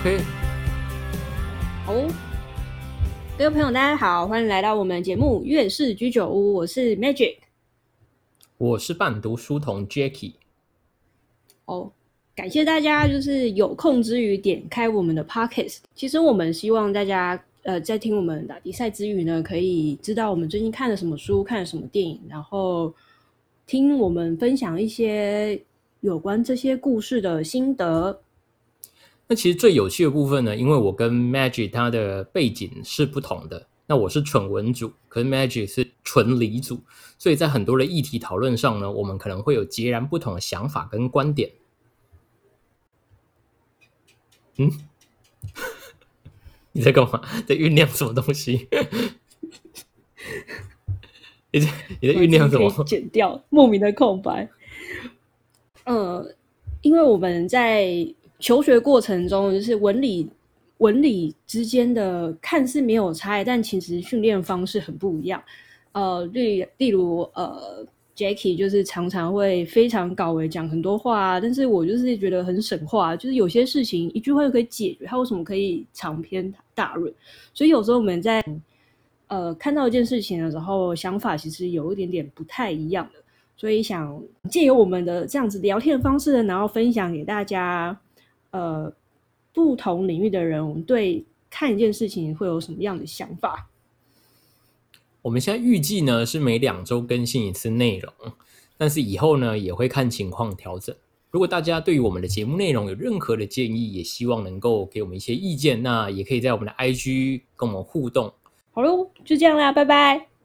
OK，好，各位朋友，大家好，欢迎来到我们节目《月氏居酒屋》，我是 Magic。我是伴读书童 Jacky。哦，感谢大家，就是有空之余点开我们的 Pockets。其实我们希望大家，呃，在听我们打比赛之余呢，可以知道我们最近看了什么书，看了什么电影，然后听我们分享一些有关这些故事的心得。那其实最有趣的部分呢，因为我跟 Magic 他的背景是不同的。那我是纯文组，可是 Magic 是纯理组，所以在很多的议题讨论上呢，我们可能会有截然不同的想法跟观点。嗯，你在干嘛？在酝酿什么东西？你在你在酝酿什么？剪掉莫名的空白。呃，因为我们在求学过程中，就是文理。文理之间的看似没有差异，但其实训练方式很不一样。呃，例例如，呃，Jackie 就是常常会非常搞为讲很多话，但是我就是觉得很省话，就是有些事情一句话就可以解决，他为什么可以长篇大论？所以有时候我们在呃看到一件事情的时候，想法其实有一点点不太一样的，所以想借由我们的这样子聊天的方式，然后分享给大家，呃。不同领域的人，我们对看一件事情会有什么样的想法？我们现在预计呢是每两周更新一次内容，但是以后呢也会看情况调整。如果大家对于我们的节目内容有任何的建议，也希望能够给我们一些意见，那也可以在我们的 IG 跟我们互动。好喽，就这样啦，拜拜。